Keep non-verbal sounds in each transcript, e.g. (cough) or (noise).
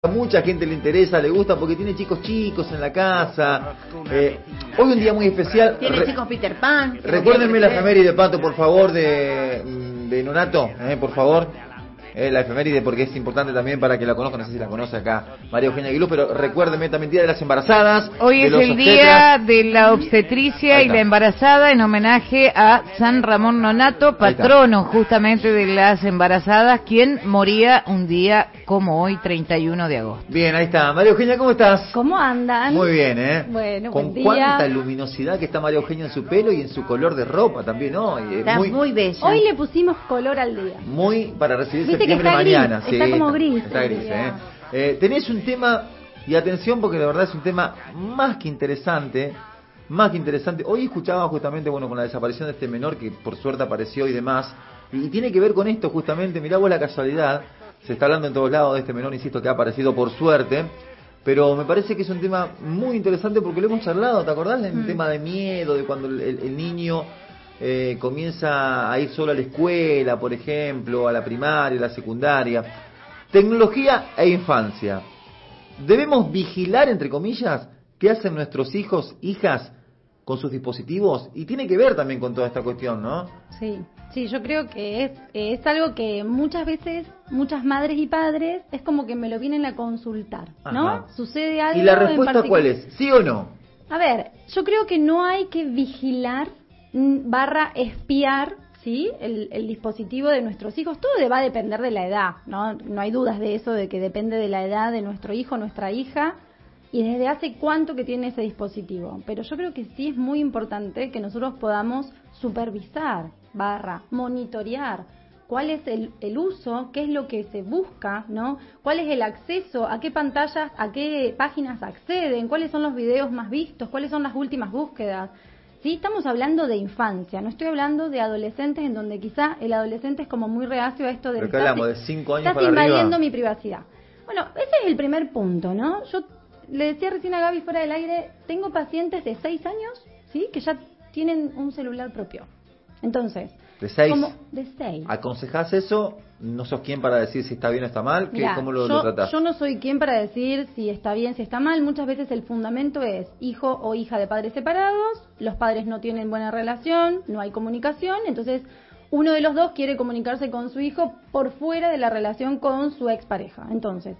A mucha gente le interesa, le gusta porque tiene chicos chicos en la casa. Eh, hoy un día muy especial. Tiene chicos Peter Pan. Recuérdenme la efeméride, Pato, por favor, de, de Nonato, eh, por favor. Eh, la efeméride porque es importante también para que la conozcan, no sé si la conoce acá María Eugenia Aguilú, pero recuérdenme también Día de las Embarazadas. Hoy es el obstetras. día de la obstetricia y la embarazada en homenaje a San Ramón Nonato, patrono justamente de las embarazadas, quien moría un día como hoy, 31 de agosto. Bien, ahí está. María Eugenia, ¿cómo estás? ¿Cómo andan? Muy bien, ¿eh? Bueno, Con buen día. cuánta luminosidad que está María Eugenia en su pelo y en su color de ropa también, ¿no? Y, eh, Está muy, muy, bella. Hoy le pusimos color al día. muy para recibir Viste gris, mañana. está como gris Está gris. ¿eh? Eh, Tenés un tema, y atención porque la verdad es un tema más que interesante, más que interesante. Hoy escuchaba justamente, bueno, con la desaparición de este menor que por suerte apareció y demás, y tiene que ver con esto justamente, mirá vos la casualidad, se está hablando en todos lados de este menor, insisto, que ha aparecido por suerte, pero me parece que es un tema muy interesante porque lo hemos charlado, ¿te acordás? El tema de miedo, de cuando el niño eh, comienza a ir solo a la escuela, por ejemplo, a la primaria, a la secundaria. Tecnología e infancia. ¿Debemos vigilar, entre comillas, qué hacen nuestros hijos, hijas, con sus dispositivos? Y tiene que ver también con toda esta cuestión, ¿no? Sí, sí, yo creo que es, es algo que muchas veces, muchas madres y padres, es como que me lo vienen a consultar, ¿no? Ajá. Sucede algo. ¿Y la respuesta cuál es? ¿Sí o no? A ver, yo creo que no hay que vigilar barra espiar, ¿sí? El, el dispositivo de nuestros hijos. Todo va a depender de la edad, ¿no? No hay dudas de eso, de que depende de la edad de nuestro hijo, nuestra hija, y desde hace cuánto que tiene ese dispositivo. Pero yo creo que sí es muy importante que nosotros podamos supervisar, barra, monitorear cuál es el, el uso, qué es lo que se busca, ¿no? ¿Cuál es el acceso, a qué pantallas, a qué páginas acceden, cuáles son los videos más vistos, cuáles son las últimas búsquedas. Sí, estamos hablando de infancia, no estoy hablando de adolescentes en donde quizá el adolescente es como muy reacio a esto de Pero que "Estás- hablamos de cinco años estás para arriba". invadiendo mi privacidad. Bueno, ese es el primer punto, ¿no? Yo le decía recién a Gaby fuera del aire, tengo pacientes de 6 años, ¿sí? Que ya tienen un celular propio. Entonces, ¿De seis? como de 6. ¿Aconsejás eso? ¿No sos quien para decir si está bien o está mal? ¿Qué- Mirá, ¿Cómo lo, yo, lo tratás? yo no soy quien para decir si está bien, si está mal. Muchas veces el fundamento es hijo o hija de padres separados, los padres no tienen buena relación, no hay comunicación, entonces uno de los dos quiere comunicarse con su hijo por fuera de la relación con su expareja. Entonces,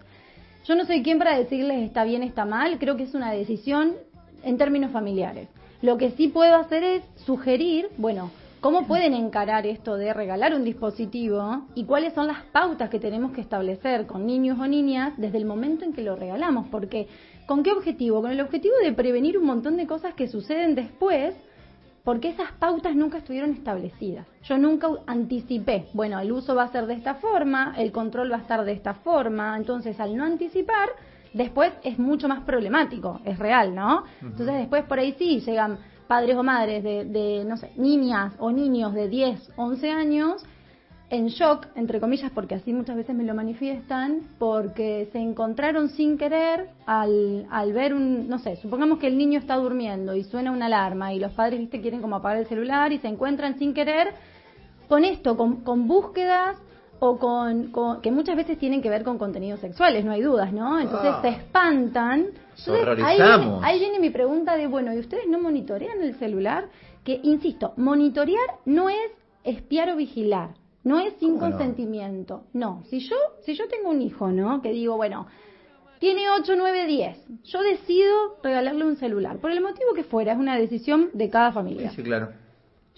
yo no soy quien para decirles está bien, está mal, creo que es una decisión en términos familiares. Lo que sí puedo hacer es sugerir, bueno, cómo pueden encarar esto de regalar un dispositivo y cuáles son las pautas que tenemos que establecer con niños o niñas desde el momento en que lo regalamos. Porque, ¿con qué objetivo? Con el objetivo de prevenir un montón de cosas que suceden después porque esas pautas nunca estuvieron establecidas. Yo nunca anticipé, bueno, el uso va a ser de esta forma, el control va a estar de esta forma, entonces al no anticipar, después es mucho más problemático, es real, ¿no? Entonces después por ahí sí llegan padres o madres de, de, no sé, niñas o niños de 10, 11 años en shock, entre comillas, porque así muchas veces me lo manifiestan, porque se encontraron sin querer al, al ver un, no sé, supongamos que el niño está durmiendo y suena una alarma y los padres, viste, quieren como apagar el celular y se encuentran sin querer con esto, con, con búsquedas o con, con- que muchas veces tienen que ver con contenidos sexuales, no hay dudas, ¿no? Entonces Ah. se espantan. Entonces, ahí, viene, ahí viene mi pregunta de, bueno, ¿y ustedes no monitorean el celular? Que, insisto, monitorear no es espiar o vigilar, no es sin consentimiento. No, si yo, si yo tengo un hijo, ¿no? Que digo, bueno, tiene 8, 9, 10, yo decido regalarle un celular, por el motivo que fuera, es una decisión de cada familia. Sí, claro.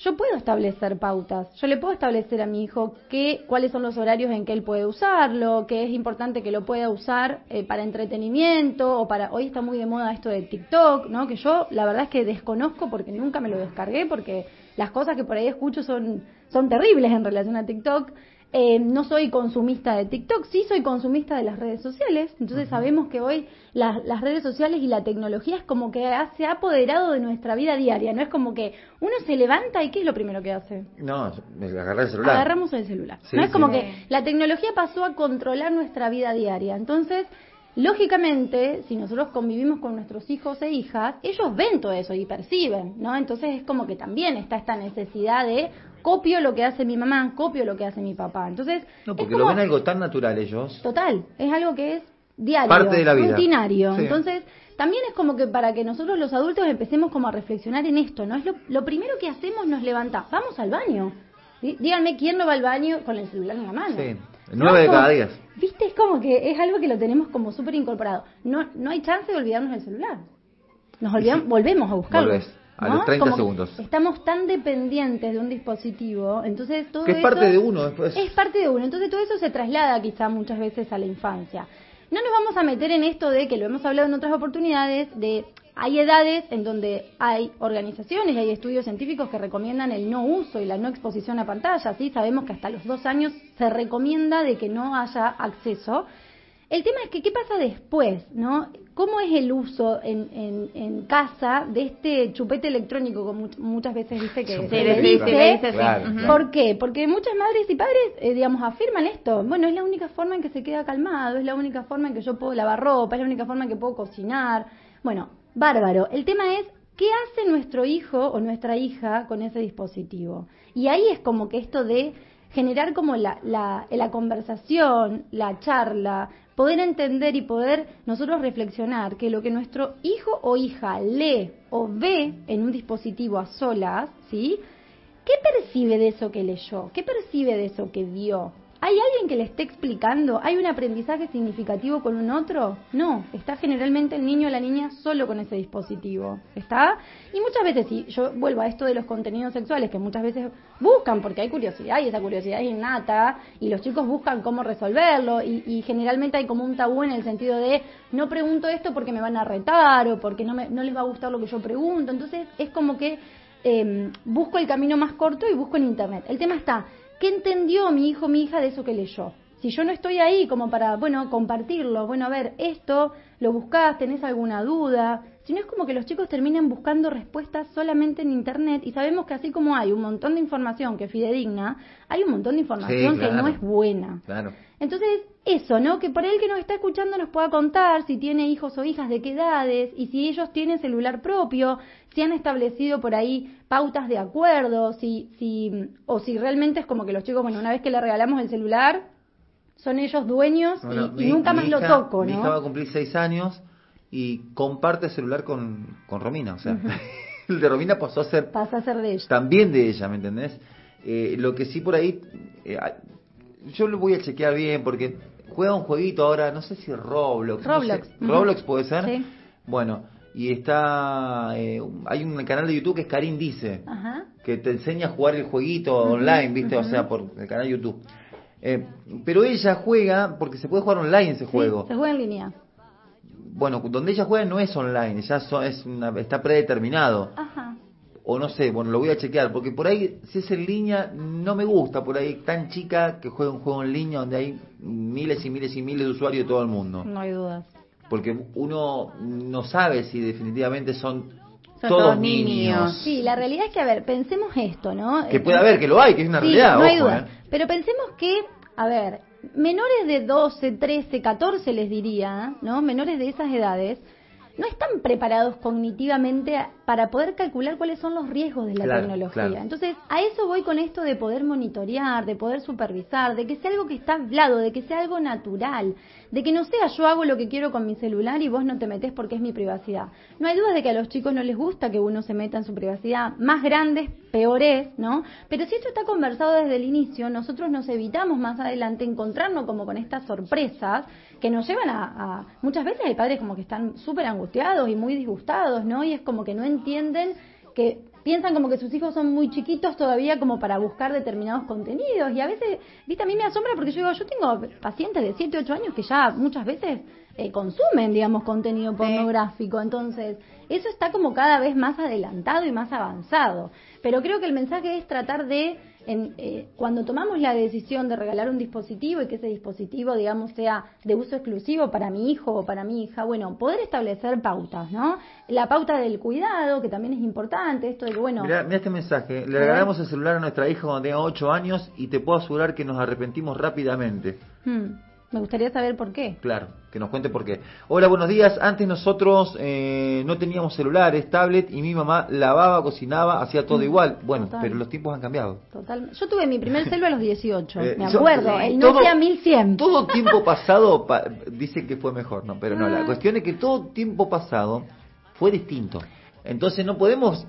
Yo puedo establecer pautas. Yo le puedo establecer a mi hijo qué, cuáles son los horarios en que él puede usarlo, que es importante que lo pueda usar eh, para entretenimiento o para. Hoy está muy de moda esto de TikTok, ¿no? Que yo la verdad es que desconozco porque nunca me lo descargué porque las cosas que por ahí escucho son son terribles en relación a TikTok. Eh, no soy consumista de TikTok, sí soy consumista de las redes sociales. Entonces sabemos que hoy las, las redes sociales y la tecnología es como que ha- se ha apoderado de nuestra vida diaria. No es como que uno se levanta y ¿qué es lo primero que hace? No, me agarré el celular. Agarramos el celular. Sí, no es sí. como que la tecnología pasó a controlar nuestra vida diaria. Entonces, lógicamente, si nosotros convivimos con nuestros hijos e hijas, ellos ven todo eso y perciben, ¿no? Entonces es como que también está esta necesidad de copio lo que hace mi mamá, copio lo que hace mi papá. Entonces, No, es porque como- lo ven algo tan natural ellos. Total, es algo que es diario, Parte de la vida. rutinario. Sí. Entonces, también es como que para que nosotros los adultos empecemos como a reflexionar en esto, ¿no? Es lo, lo primero que hacemos nos levanta, vamos al baño. Dí- Díganme quién no va al baño con el celular en la mano. Sí, No, nueve de como- cada diez. Viste, es como que es algo que lo tenemos como súper incorporado. No, no hay chance de olvidarnos del celular. Nos olvidamos, volvemos a buscarlo. Volvés, los 30 Como que segundos. Estamos tan dependientes de un dispositivo, entonces todo Que es eso parte de uno después. Es parte de uno, entonces todo eso se traslada quizá muchas veces a la infancia. No nos vamos a meter en esto de que lo hemos hablado en otras oportunidades, de hay edades en donde hay organizaciones y hay estudios científicos que recomiendan el no uso y la no exposición a pantalla, ¿sí? Sabemos que hasta los dos años se recomienda de que no haya acceso. El tema es que, ¿qué pasa después? ¿no? ¿Cómo es el uso en, en, en casa de este chupete electrónico, como much- muchas veces dice que Chupete se Sí, le dice? Claro, claro. ¿Por qué? Porque muchas madres y padres, eh, digamos, afirman esto. Bueno, es la única forma en que se queda calmado, es la única forma en que yo puedo lavar ropa, es la única forma en que puedo cocinar. Bueno, bárbaro. El tema es, ¿qué hace nuestro hijo o nuestra hija con ese dispositivo? Y ahí es como que esto de generar como la, la, la conversación, la charla, poder entender y poder nosotros reflexionar que lo que nuestro hijo o hija lee o ve en un dispositivo a solas, ¿sí? ¿Qué percibe de eso que leyó? ¿Qué percibe de eso que vio? ¿Hay alguien que le esté explicando? ¿Hay un aprendizaje significativo con un otro? No, está generalmente el niño o la niña solo con ese dispositivo. ¿Está? Y muchas veces, si yo vuelvo a esto de los contenidos sexuales, que muchas veces buscan, porque hay curiosidad y esa curiosidad es innata, y los chicos buscan cómo resolverlo, y, y generalmente hay como un tabú en el sentido de no pregunto esto porque me van a retar o porque no, me, no les va a gustar lo que yo pregunto. Entonces es como que eh, busco el camino más corto y busco en internet. El tema está, ¿qué entendió mi hijo, mi hija de eso que leyó? Si yo no estoy ahí como para, bueno, compartirlo, bueno, a ver, esto, lo buscás, tenés alguna duda, si no es como que los chicos terminan buscando respuestas solamente en internet y sabemos que así como hay un montón de información que es fidedigna, hay un montón de información que no es buena. Claro. Entonces, eso, ¿no? Que por él que nos está escuchando nos pueda contar si tiene hijos o hijas de qué edades y si ellos tienen celular propio, si han establecido por ahí pautas de acuerdo, si, si, o si realmente es como que los chicos, bueno, una vez que le regalamos el celular, son ellos dueños y- Bueno, y, mi- nunca más lo toco, Mi hija va a ¿no? cumplir seis años y comparte celular con, con Romina. O sea, (laughs) el de Romina pasó a ser Pasa a ser de ellos. también de ella, ¿me entendés? Eh, lo que sí por ahí, eh, yo lo voy a chequear bien porque juega un jueguito ahora, no sé si Roblox. no Roblox. Roblox puede ser. Sí. Bueno, y está, eh, hay un canal de YouTube que es Karim Dice, Ajá. que te enseña a jugar el jueguito online, ¿viste? O sea, por el canal de YouTube. Eh, pero ella juega, porque se puede jugar online ese Sí, juego. se juega en línea. Bueno, donde ella juega no es online, ya so- es una- está predeterminado. Ajá. O no sé, bueno, lo voy a chequear, porque por ahí, si es en línea, no me gusta, por ahí tan chica que juega un juego en línea donde hay miles y miles y miles de usuarios de todo el mundo. No hay dudas. Porque uno no sabe si definitivamente son, Son todos, todos niños. niños. Sí, la realidad es que, a ver, pensemos esto, ¿no? Que puede haber, que lo hay, que es una Sí, realidad, no hay ojo, duda. ¿eh? Pero pensemos que, a ver, menores de 12, 13, 14 les diría, ¿no? Menores de esas edades, no están preparados cognitivamente para poder calcular cuáles son los riesgos de la Claro, tecnología. claro. Entonces, a eso voy con esto de poder monitorear, de poder supervisar, de que sea algo que está hablado, de que sea algo natural, de que no sea yo hago lo que quiero con mi celular y vos no te metés porque es mi privacidad. No hay duda de que a los chicos no les gusta que uno se meta en su privacidad. Más grandes, peor es, ¿no? Pero si esto está conversado desde el inicio, nosotros nos evitamos más adelante encontrarnos como con estas sorpresas que nos llevan a, a- muchas veces hay padres como que están súper angustiados y muy disgustados, ¿no? Y es como que no entienden que piensan como que sus hijos son muy chiquitos todavía como para buscar determinados contenidos. Y a veces, viste, a mí me asombra porque yo digo, yo tengo pacientes de 7, 8 años que ya muchas veces eh, consumen, digamos, contenido pornográfico, entonces eso está como cada vez más adelantado y más avanzado, pero creo que el mensaje es tratar de en, eh, cuando tomamos la decisión de regalar un dispositivo y que ese dispositivo, digamos, sea de uso exclusivo para mi hijo o para mi hija, bueno, poder establecer pautas, ¿no? La pauta del cuidado, que también es importante, esto de que, bueno, mirá este mensaje. Le regalamos el celular a nuestra hija cuando tenga 8 años y te puedo asegurar que nos arrepentimos rápidamente. hmm, Me gustaría saber por qué. Claro, que nos cuente por qué. Hola, buenos días. Antes nosotros eh, no teníamos celulares, tablet y mi mamá lavaba, cocinaba, hacía todo Mm, igual. Bueno, total. pero los tiempos han cambiado. Total. Yo tuve mi primer celo a los 18, Eh, me yo- acuerdo, eh, el Nokia 1100. Todo (laughs) tiempo pasado pa- dice que fue mejor, no, pero no, la Ah. cuestión es que todo tiempo pasado fue distinto. Entonces no podemos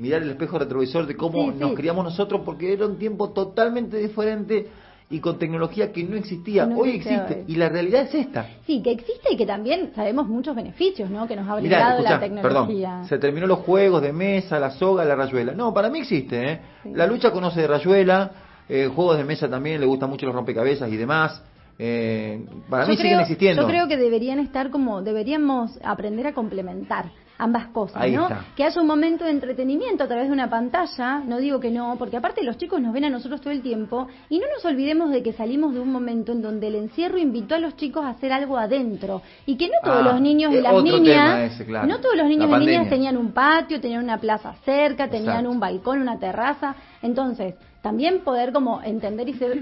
mirar el espejo retrovisor de cómo Sí, nos sí. criamos nosotros porque era un tiempo totalmente diferente y con tecnología que no existía. No hoy existe hoy. y la realidad es esta. Sí, que existe y que también sabemos muchos beneficios, ¿no? Que nos ha Mirá, brindado escuchá, la tecnología. perdón, se terminó los juegos de mesa, la soga, la rayuela. No, para mí existe, ¿eh? Sí. La lucha conoce de rayuela, eh, juegos de mesa también, le gustan mucho los rompecabezas y demás. Eh, para mí siguen existiendo. Yo creo que deberían estar como, deberíamos aprender a complementar ambas cosas, Ahí ¿no? está. Que haya un momento de entretenimiento a través de una pantalla, no digo que no, porque aparte los chicos nos ven a nosotros todo el tiempo y no nos olvidemos de que salimos de un momento en donde el encierro invitó a los chicos a hacer algo adentro y que no todos Ah, los niños y es las niñas, tema ese, claro. no todos los niños y niñas tenían un patio, tenían una plaza cerca, tenían Exacto. un balcón, una terraza, entonces también poder como entender y ser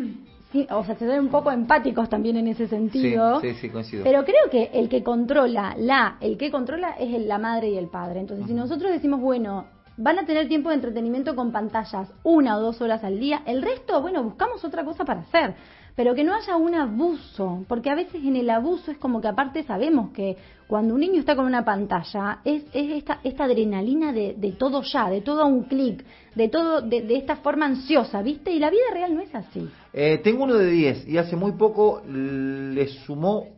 sí, o sea, ser un poco empáticos también en ese sentido. Sí, sí, sí, coincido. Pero creo que el que controla, la, el que controla es la madre y el padre. Entonces, si nosotros decimos, bueno, van a tener tiempo de entretenimiento con pantallas una o dos horas al día, el resto, bueno, buscamos otra cosa para hacer. Pero que no haya un abuso, porque a veces en el abuso es como que aparte sabemos que cuando un niño está con una pantalla es, es esta, esta adrenalina de, de todo ya, de todo a un clic, de todo de, de esta forma ansiosa, ¿viste? Y la vida real no es así. Eh, tengo uno de 10 y hace muy poco le sumó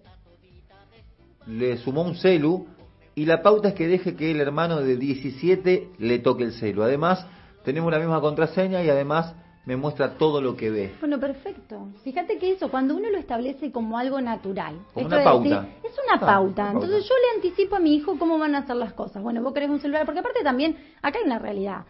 le sumó un celu y la pauta es que deje que el hermano de 17 le toque el celu. Además, tenemos la misma contraseña y además me muestra todo lo que ve. Bueno, perfecto. Fíjate que eso, cuando uno lo establece como algo natural, Como una pauta. decir, es una Ah, pauta. una pauta. Entonces yo le anticipo a mi hijo cómo van a hacer las cosas. Bueno, vos querés un celular, porque aparte también, acá hay una realidad.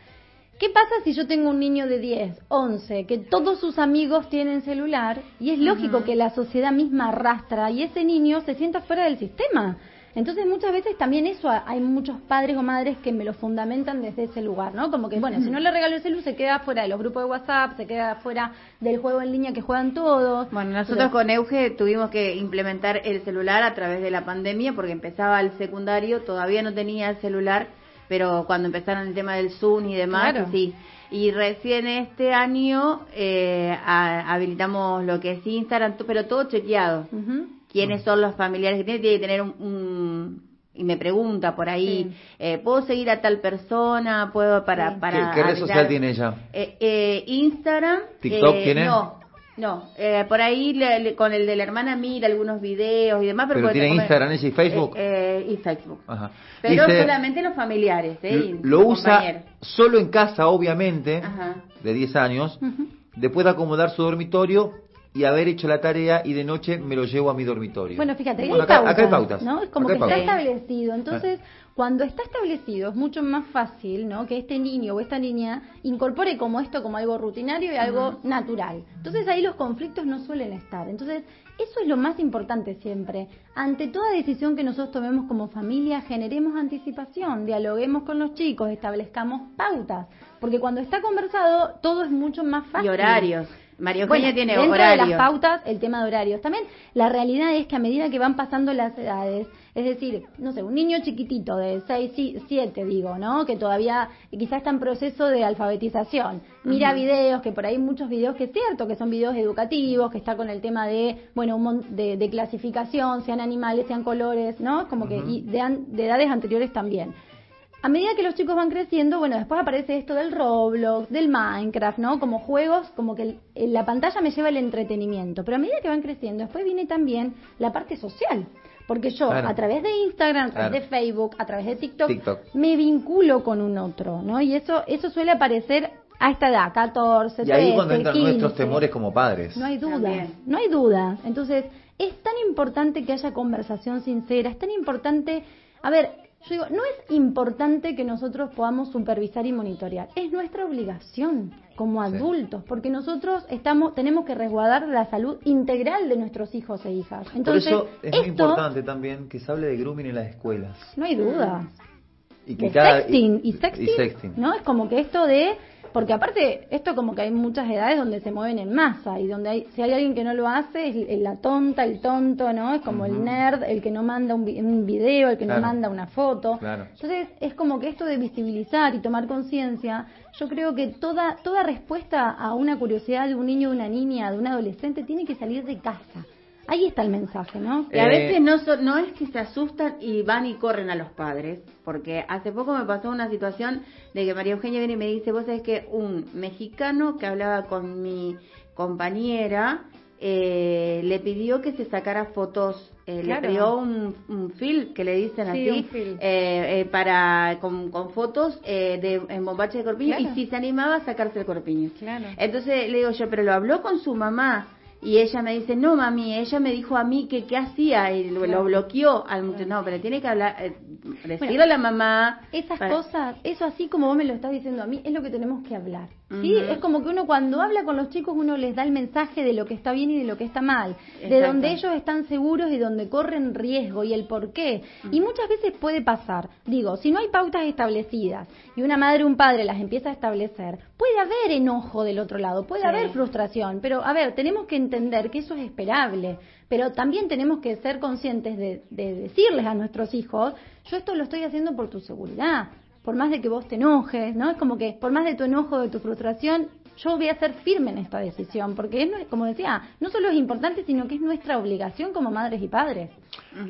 ¿Qué pasa si yo tengo un niño de 10, 11, que todos sus amigos tienen celular y es lógico que la sociedad misma arrastra y ese niño se sienta fuera del sistema? Entonces muchas veces también eso hay muchos padres o madres que me lo fundamentan desde ese lugar, ¿no? Como que, bueno, si no le regalo el celular se queda fuera de los grupos de WhatsApp, se queda fuera del juego en línea que juegan todos. Bueno, nosotros Pero- con Euge tuvimos que implementar el celular a través de la pandemia porque empezaba el secundario, todavía no tenía el celular, pero cuando empezaron el tema del Zoom y demás, Claro. sí. Y recién este año eh, a- habilitamos lo que es Instagram, pero todo chequeado. Ujú. Quiénes son los familiares que tiene, tiene que tener un, un- y me pregunta por ahí, Sí. eh, ¿puedo seguir a tal persona? ¿Puedo para... Sí. para ¿Qué, qué red social tiene ella? Eh, eh, Instagram. ¿TikTok eh, tiene? No, no. Eh, por ahí le- le- con el de la hermana mira algunos videos y demás. Pero, Pero tiene Instagram ella y Facebook. Eh, eh, y Facebook. Ajá. Pero Dice, solamente los familiares, ¿eh? lo usa compañeros. solo en casa, obviamente, Ajá. de 10 años, después de acomodar su dormitorio y haber hecho la tarea y de noche me lo llevo a mi dormitorio. Bueno, fíjate, ahí Bueno, hay acá, pautas, acá hay pautas. ¿no? Es como Acá que está establecido. Entonces, cuando está establecido, es mucho más fácil, ¿no? Que este niño o esta niña incorpore como esto como algo rutinario y algo natural. Entonces, ahí los conflictos no suelen estar. Entonces, eso es lo más importante siempre. Ante toda decisión que nosotros tomemos como familia, generemos anticipación, dialoguemos con los chicos, establezcamos pautas. Porque cuando está conversado, todo es mucho más fácil. Y horarios. María Eugenia Bueno, tiene dentro horarios. de las pautas, el tema de horarios. También la realidad es que a medida que van pasando las edades, es decir, no sé, un niño chiquitito de 6, 7, digo, ¿no? Que todavía quizás está en proceso de alfabetización. Mira videos, que por ahí muchos videos que es cierto, que son videos educativos, que está con el tema de, bueno, un de, de clasificación, sean animales, sean colores, ¿no? Como que y de, an- de edades anteriores también. A medida que los chicos van creciendo, bueno, después aparece esto del Roblox, del Minecraft, ¿no? Como juegos, como que el- la pantalla me lleva el entretenimiento. Pero a medida que van creciendo, después viene también la parte social. Porque yo, Claro. a través de Instagram, a través Claro. de Facebook, a través de TikTok, TikTok. me vinculo con un otro, ¿no? Y eso, eso suele aparecer a esta edad, 14, Y ahí 13, cuando entran 15. nuestros temores como padres. No hay dudas, También. no hay dudas. Entonces, es tan importante que haya conversación sincera, es tan importante, a ver, yo digo, no es importante que nosotros podamos supervisar y monitorear, es nuestra obligación como Sí. adultos, porque nosotros estamos tenemos que resguardar la salud integral de nuestros hijos e hijas. Entonces, Por eso es muy importante también que se hable de grooming en las escuelas. no hay dudas Y que de cada- sexting y y sexting, sexting. ¿no? Es como que esto de porque aparte, esto como que hay muchas edades donde se mueven en masa y donde hay, si hay alguien que no lo hace, es la tonta, el tonto, ¿no? Es como el nerd, el que no manda un, un video, el que no manda una foto. Entonces, es como que esto de visibilizar y tomar conciencia, yo creo que toda, toda respuesta a una curiosidad de un niño, de una niña, de un adolescente, tiene que salir de casa. Ahí está el mensaje, ¿no? Y a veces no, no es que se asustan y van y corren a los padres, porque hace poco me pasó una situación de que María Eugenia viene y me dice, vos sabés que un mexicano que hablaba con mi compañera eh, le pidió que se sacara fotos, eh, le pidió un, un, film que le dicen así, eh, eh, para con, con fotos eh, de en bombache de corpiño y si se animaba a sacarse el corpiño. Entonces le digo yo, pero lo habló con su mamá y ella me dice, no mami, ella me dijo a mí que qué hacía y lo, bloqueó al muchacho. No, pero tiene que hablar, eh, decirle a la mamá. Esas cosas, eso así como vos me lo estás diciendo a mí, es lo que tenemos que hablar. ¿Sí? Es como que uno cuando habla con los chicos, uno les da el mensaje de lo que está bien y de lo que está mal, de donde ellos están seguros y donde corren riesgo y el por qué. Y muchas veces puede pasar, digo, si no hay pautas establecidas y una madre o un padre las empieza a establecer, puede haber enojo del otro lado, puede haber frustración, pero a ver, tenemos que entender que eso es esperable, pero también tenemos que ser conscientes de, decirles a nuestros hijos, yo esto lo estoy haciendo por tu seguridad, por más de que vos te enojes, ¿no? Es como que por más de tu enojo, de tu frustración, yo voy a ser firme en esta decisión, porque es, como decía, no solo es importante, sino que es nuestra obligación como madres y padres.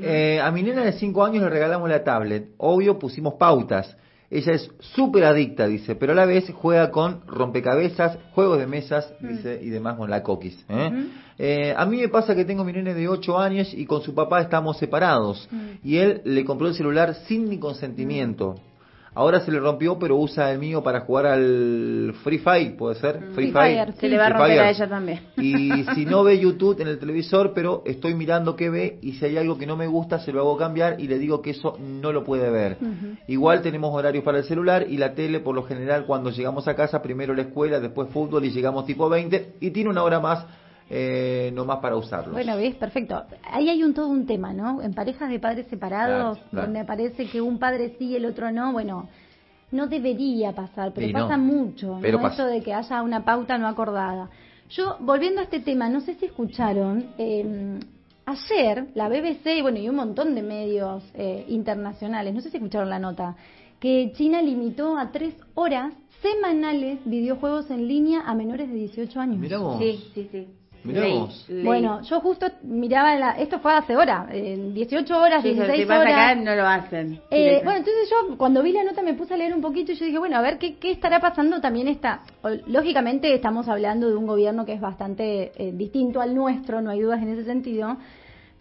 Eh, a mi nena de 5 años le regalamos la tablet. Obvio, pusimos pautas. Ella es súper adicta, dice, pero a la vez juega con rompecabezas, juegos de mesas, mm. dice, y demás con la coquis. ¿eh? Eh, a mí me pasa que tengo mi nene de 8 años y con su papá estamos separados. Mm. Y él le compró el celular sin mi consentimiento. Ahora se le rompió, pero usa el mío para jugar al Free Fire, ¿puede ser? Mm. Free, Fire. Se le va a romper a ella también. Y si no ve YouTube en el televisor, pero estoy mirando qué ve y si hay algo que no me gusta, se lo hago cambiar y le digo que eso no lo puede ver. Igual tenemos horarios para el celular y la tele, por lo general, cuando llegamos a casa, primero la escuela, después fútbol y llegamos tipo 20 y tiene una hora más eh, no más para usarlo. Bueno, ves, perfecto. Ahí hay un todo un tema, ¿no? En parejas de padres separados, donde parece que un padre sí y el otro no, bueno, no debería pasar, pero pasa mucho, pero ¿no? Esto de que haya una pauta no acordada. Yo, volviendo a este tema, no sé si escucharon, eh, ayer la BBC, bueno, y un montón de medios eh, internacionales, no sé si escucharon la nota, que China limitó a tres horas semanales videojuegos en línea a menores de 18 años. Sí, sí, sí. Bueno, yo justo miraba, la, esto fue hace hora, en 18 horas, 16 horas. Acá no lo hacen. Eh, bueno, entonces yo cuando vi la nota me puse a leer un poquito y yo dije, bueno, a ver qué, qué estará pasando. También está, lógicamente estamos hablando de un gobierno que es bastante eh, distinto al nuestro, no hay dudas en ese sentido.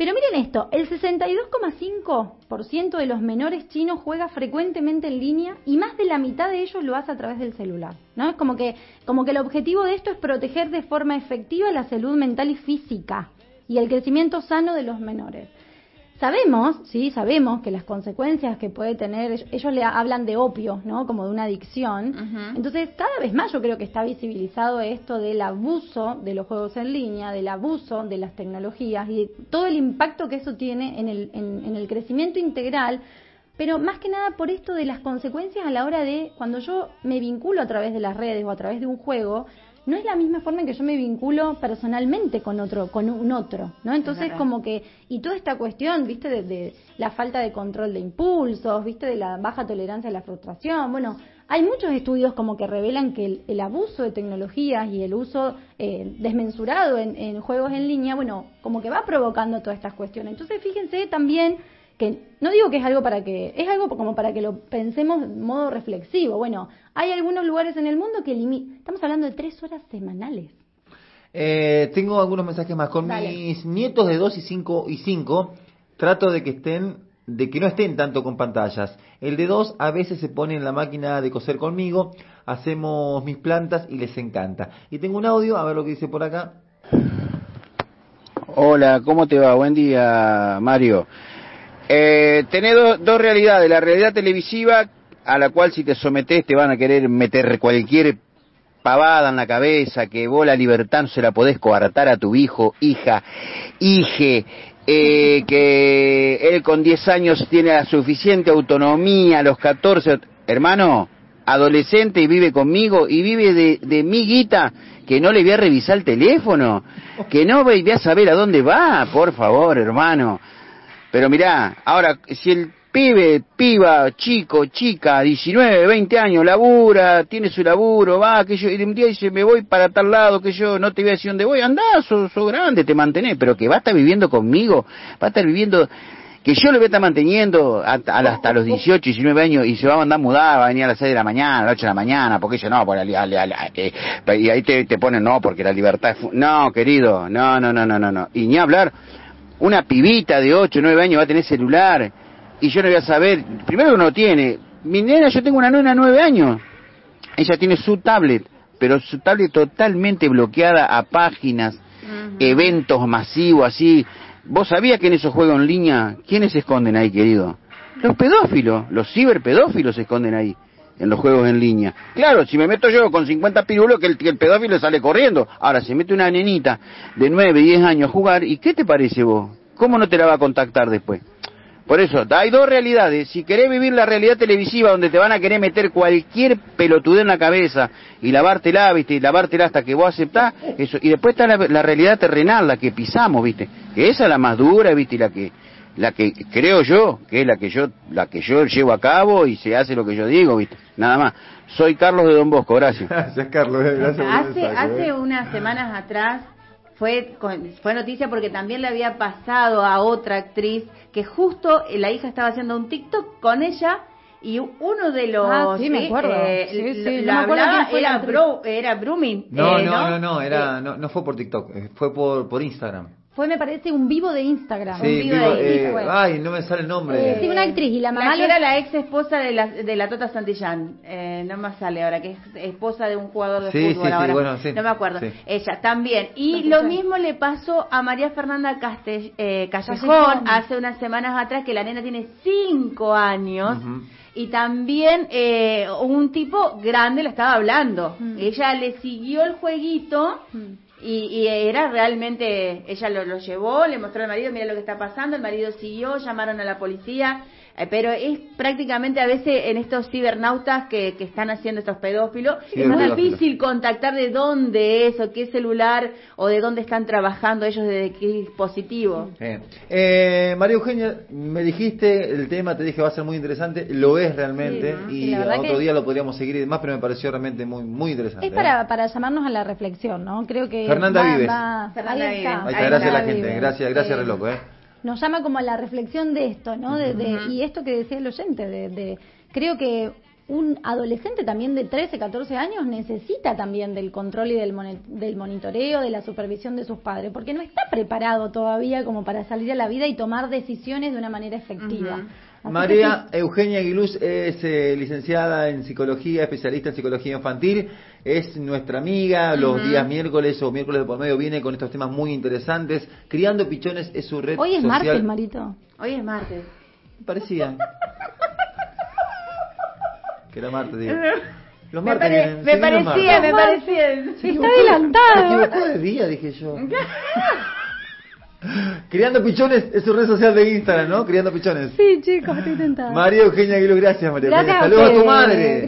Pero miren esto, el 62,5% de los menores chinos juega frecuentemente en línea y más de la mitad de ellos lo hace a través del celular, ¿no? Es como que como que el objetivo de esto es proteger de forma efectiva la salud mental y física y el crecimiento sano de los menores. Sabemos, sí, sabemos que las consecuencias que puede tener, ellos le hablan de opio, ¿no? Como de una adicción. Entonces, cada vez más yo creo que está visibilizado esto del abuso de los juegos en línea, del abuso de las tecnologías y todo el impacto que eso tiene en el, en el crecimiento integral, pero más que nada por esto de las consecuencias a la hora de cuando yo me vinculo a través de las redes o a través de un juego, no es la misma forma en que yo me vinculo personalmente con otro, con un otro, ¿no? Entonces como que, y toda esta cuestión, viste, de, la falta de control de impulsos, viste, de la baja tolerancia a la frustración, bueno, hay muchos estudios como que revelan que el, abuso de tecnologías y el uso eh, desmensurado en, en juegos en línea, bueno, como que va provocando todas estas cuestiones. Entonces fíjense también que no digo que es algo para que, es algo como para que lo pensemos de modo reflexivo. Bueno, hay algunos lugares en el mundo que limitan, estamos hablando de tres horas semanales. Eh, tengo algunos mensajes más. Con mis nietos de dos y cinco y cinco, trato de que estén, de que no estén tanto con pantallas. El de dos a veces se pone en la máquina de coser conmigo, hacemos mis plantas y les encanta. Y tengo un audio, a ver lo que dice por acá. Hola, ¿cómo te va? Buen día, Mario. Eh, tenés dos realidades, la realidad televisiva a la cual si te sometés te van a querer meter cualquier pavada en la cabeza, que vos la libertad no se la podés coartar a tu hijo, hija, hije, eh, que él con 10 años tiene la suficiente autonomía, los 14, hermano, adolescente y vive conmigo y vive de, de mi guita que no le voy a revisar el teléfono, que no voy a saber a dónde va, por favor, hermano. Pero mirá, ahora, si el pibe, piba, chico, chica, 19, 20 años, labura, tiene su laburo, va, que yo, y un día dice, me voy para tal lado, que yo no te voy a decir dónde voy, andá, sos, sos grande, te mantenés, pero que va a estar viviendo conmigo, va a estar viviendo, que yo lo voy a estar manteniendo hasta, hasta los 18, 19 años y se va a mandar a mudar, va a venir a las 6 de la mañana, a las 8 de la mañana, porque yo no, por la, la- la- y ahí te, te ponen no, porque la libertad es... No, querido, no, no, no, no, no, no. Y ni hablar, una pibita de 8, 9 años va a tener celular y yo no voy a saber, primero que no tiene, mi nena, yo tengo una nena de 9 años, ella tiene su tablet, pero su tablet totalmente bloqueada a páginas, eventos masivos así. ¿Vos sabías que en esos juegos en línea, quiénes se esconden ahí, querido? Los pedófilos, los ciberpedófilos se esconden ahí, en los juegos en línea. Claro, si me meto yo con 50 pirulos, que el, que el pedófilo sale corriendo. Ahora, se mete una nenita de 9, 10 años a jugar, ¿y qué te parece vos? ¿Cómo no te la va a contactar después? Por eso, hay dos realidades. Si querés vivir la realidad televisiva donde te van a querer meter cualquier pelotudez en la cabeza y lavártela, viste, y lavártela hasta que vos aceptás, eso. Y después está la, la realidad terrenal, la que pisamos, viste, que esa es la más dura, viste, y la que, la que creo yo, que es la que yo, la que yo llevo a cabo y se hace lo que yo digo, viste. Nada más. Soy Carlos de Don Bosco, gracias. (laughs) Gracias, Carlos. eh, Gracias por Hace, mensaje, hace eh. unas semanas atrás fue, con- fue noticia porque también le había pasado a otra actriz que justo eh, la hija estaba haciendo un TikTok con ella y uno de los Ah, sí, me acuerdo. eh, Sí, sí, lo no me acuerdo hablaba, fue la era. Bro- era Brumin No, eh, no, no, no, Eh, era, no, no fue por TikTok, eh, fue por, por Instagram. Fue, me parece, un vivo de Instagram. Sí, un vivo vivo, de eh, ay, no me sale el nombre. Eh, sí, una actriz y la mamá que le- era la ex esposa de la, de la Tota Santillán, eh, no me sale ahora, que es esposa de un jugador de Sí, fútbol sí, sí, ahora, bueno, sí, no me acuerdo, sí. ella también. Y No lo mismo le pasó a María Fernanda Caste- eh, Callejón, Callejón. hace unas semanas atrás, que la nena tiene cinco años. Y también eh, un tipo grande le estaba hablando. Mm. Ella le siguió el jueguito Mm. y, y era realmente, ella lo, lo llevó, le mostró al marido, mira lo que está pasando, el marido siguió, llamaron a la policía, pero es prácticamente a veces en estos cibernautas que, que están haciendo estos pedófilos, es muy difícil contactar de dónde es o qué celular o de dónde están trabajando ellos, desde qué dispositivo. Eh, María Eugenia, me dijiste el tema, te dije va a ser muy interesante, lo es realmente, Sí, y otro día lo podríamos seguir y demás, pero me pareció realmente muy muy interesante. Es ¿eh? para, para llamarnos a la reflexión, ¿no? Creo que. Fernanda va- Vives. va- Fernanda ahí está. Vives. Ahí está, Ahí gracias a la gente, Vives. gracias, gracias Eh, Reloco, ¿eh? Nos llama como a la reflexión de esto, ¿no? De, de-. Y esto que decía el oyente, de, de- creo que un adolescente también de 13, 14 años necesita también del control y del, del monitoreo, de la supervisión de sus padres, porque no está preparado todavía como para salir a la vida y tomar decisiones de una manera efectiva. María Eugenia Aguiluz es eh, licenciada en psicología, especialista en psicología infantil, es nuestra amiga, los días miércoles o miércoles de por medio viene con estos temas muy interesantes. Criando Pichones es su red Hoy es social. martes, Marito. Hoy es martes. Parecía. (laughs) que era martes, digo. Los Me, martes pare- vienen, me parecía, me parecía. Está adelantado. Se equivocó de día, dije yo. (laughs) (laughs) Criando Pichones es su red social de Instagram, ¿no? Criando Pichones. Sí, chicos, estoy tentada. María Eugenia Aguiluz, gracias María Gracias Eugenia. Saludos a tu madre. Gracias.